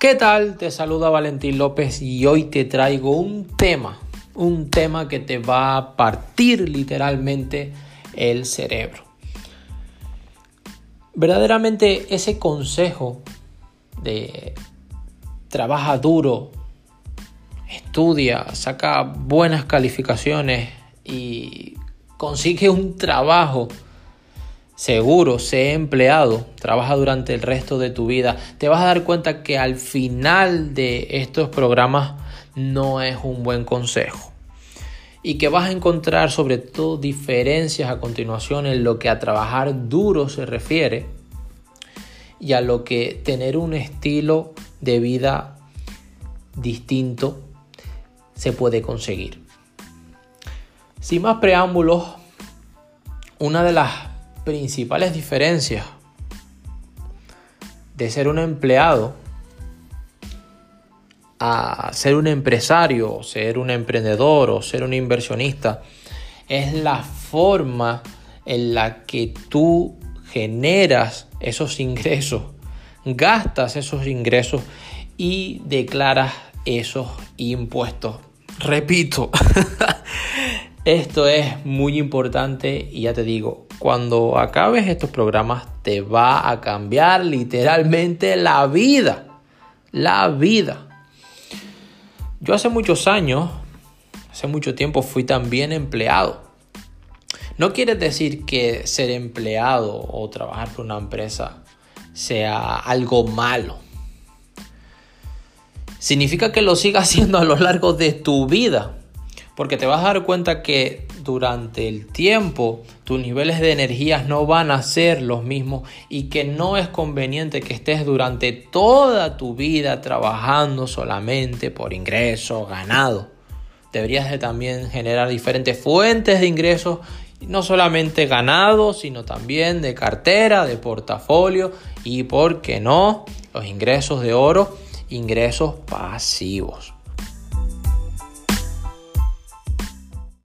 ¿Qué tal? Te saluda Valentín López y hoy te traigo un tema, un tema que te va a partir literalmente el cerebro. Verdaderamente ese consejo de trabaja duro, estudia, saca buenas calificaciones y consigue un trabajo seguro, sé empleado, trabaja durante el resto de tu vida, te vas a dar cuenta que al final de estos programas no es un buen consejo. Y que vas a encontrar sobre todo diferencias a continuación en lo que a trabajar duro se refiere y a lo que tener un estilo de vida distinto se puede conseguir. Sin más preámbulos, una de las principales diferencias de ser un empleado a ser un empresario, ser un emprendedor o ser un inversionista es la forma en la que tú generas esos ingresos, gastas esos ingresos y declaras esos impuestos. Repito, esto es muy importante y ya te digo, cuando acabes estos programas te va a cambiar literalmente la vida. La vida. Yo hace muchos años, hace mucho tiempo fui también empleado. No quiere decir que ser empleado o trabajar por una empresa sea algo malo. Significa que lo sigas haciendo a lo largo de tu vida. Porque te vas a dar cuenta que durante el tiempo tus niveles de energías no van a ser los mismos y que no es conveniente que estés durante toda tu vida trabajando solamente por ingresos, ganado. Deberías de también generar diferentes fuentes de ingresos, no solamente ganado, sino también de cartera, de portafolio y, ¿por qué no?, los ingresos de oro, ingresos pasivos.